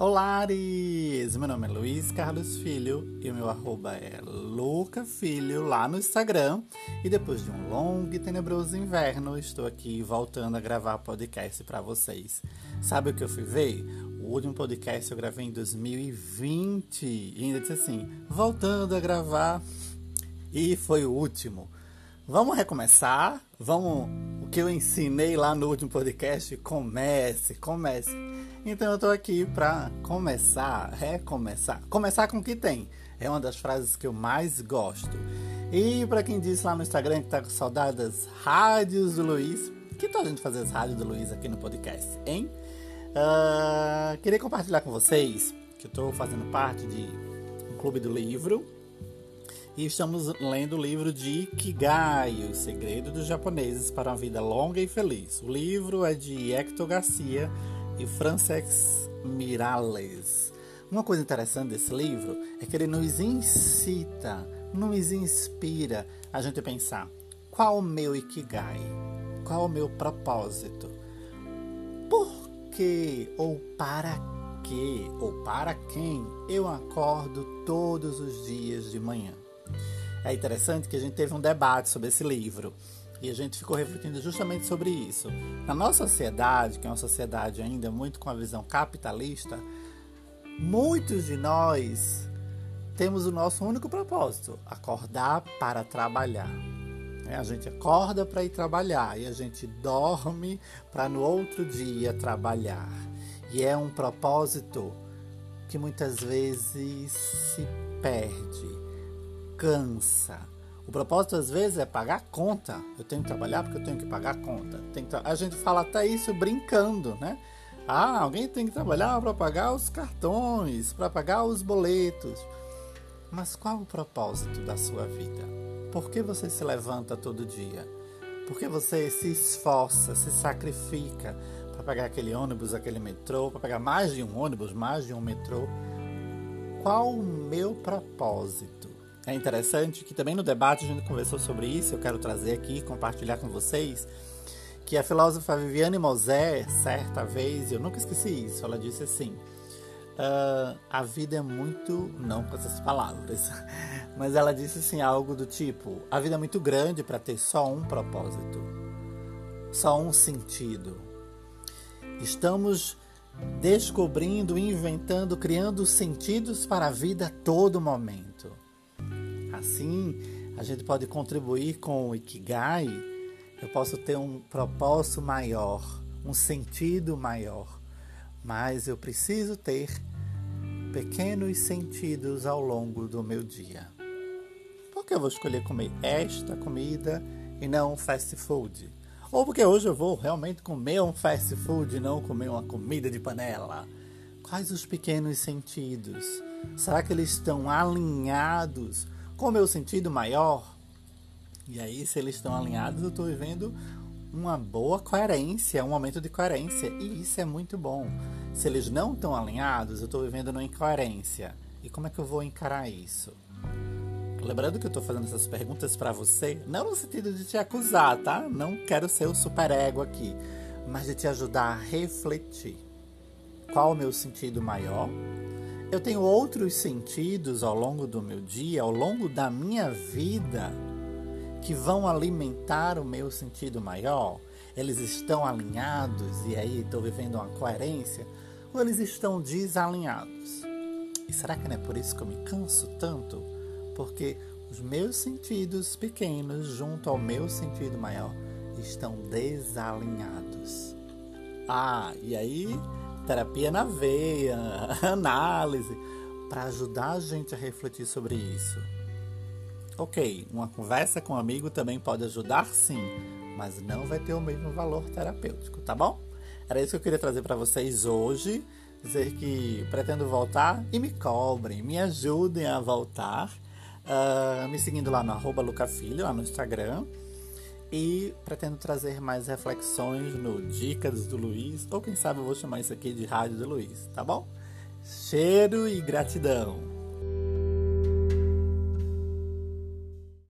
Olá, Ares! Meu nome é Luiz Carlos Filho e o meu arroba é Luca Filho lá no Instagram. E depois de um longo e tenebroso inverno, estou aqui voltando a gravar podcast para vocês. Sabe o que eu fui ver? O último podcast eu gravei em 2020 e ainda disse assim: voltando a gravar. E foi o último. Vamos recomeçar? Vamos. Que eu ensinei lá no último podcast? Comece, comece. Então eu tô aqui para começar, recomeçar. Começar com o que tem. É uma das frases que eu mais gosto. E para quem disse lá no Instagram que tá com saudade das rádios do Luiz, que tal a gente fazer as rádios do Luiz aqui no podcast, hein? Uh, queria compartilhar com vocês que eu tô fazendo parte de um clube do livro e estamos lendo o livro de Ikigai, o segredo dos japoneses para uma vida longa e feliz. O livro é de Hector Garcia e Frances Miralles. Uma coisa interessante desse livro é que ele nos incita, nos inspira a gente pensar qual o meu Ikigai, qual o meu propósito, por que ou para que ou para quem eu acordo todos os dias de manhã. É interessante que a gente teve um debate sobre esse livro e a gente ficou refletindo justamente sobre isso. Na nossa sociedade, que é uma sociedade ainda muito com a visão capitalista, muitos de nós temos o nosso único propósito: acordar para trabalhar. É, a gente acorda para ir trabalhar e a gente dorme para no outro dia trabalhar. E é um propósito que muitas vezes se perde, cansa o propósito às vezes é pagar conta. Eu tenho que trabalhar porque eu tenho que pagar conta. A gente fala até isso brincando, né? Ah, alguém tem que trabalhar para pagar os cartões, para pagar os boletos. Mas qual o propósito da sua vida? Por que você se levanta todo dia? Por que você se esforça, se sacrifica para pegar aquele ônibus, aquele metrô, para pegar mais de um ônibus, mais de um metrô? Qual o meu propósito? É interessante que também no debate a gente conversou sobre isso, eu quero trazer aqui compartilhar com vocês, que a filósofa Viviane Mosé, certa vez, eu nunca esqueci isso, ela disse assim, uh, a vida é muito, não com essas palavras, mas ela disse assim algo do tipo, a vida é muito grande para ter só um propósito, só um sentido. Estamos descobrindo, inventando, criando sentidos para a vida a todo momento. Assim, a gente pode contribuir com o Ikigai. Eu posso ter um propósito maior, um sentido maior, mas eu preciso ter pequenos sentidos ao longo do meu dia. Por que eu vou escolher comer esta comida e não um fast food? Ou porque hoje eu vou realmente comer um fast food e não comer uma comida de panela? Quais os pequenos sentidos? Será que eles estão alinhados com meu sentido maior. E aí, se eles estão alinhados, eu estou vivendo uma boa coerência, um momento de coerência. E isso é muito bom. Se eles não estão alinhados, eu estou vivendo uma incoerência. E como é que eu vou encarar isso? Lembrando que eu estou fazendo essas perguntas para você, não no sentido de te acusar, tá? Não quero ser o superego aqui, mas de te ajudar a refletir. Qual o meu sentido maior? Eu tenho outros sentidos ao longo do meu dia, ao longo da minha vida, que vão alimentar o meu sentido maior. Eles estão alinhados e aí estou vivendo uma coerência, ou eles estão desalinhados? E será que não é por isso que eu me canso tanto? Porque os meus sentidos pequenos, junto ao meu sentido maior, estão desalinhados. Ah, e aí terapia na veia, análise, para ajudar a gente a refletir sobre isso. Ok, uma conversa com um amigo também pode ajudar sim, mas não vai ter o mesmo valor terapêutico, tá bom? Era isso que eu queria trazer para vocês hoje. Dizer que pretendo voltar e me cobrem, me ajudem a voltar. Uh, me seguindo lá no arroba Lucafilho, lá no Instagram e pretendo trazer mais reflexões no Dicas do Luiz, ou quem sabe eu vou chamar isso aqui de Rádio do Luiz, tá bom? Cheiro e gratidão!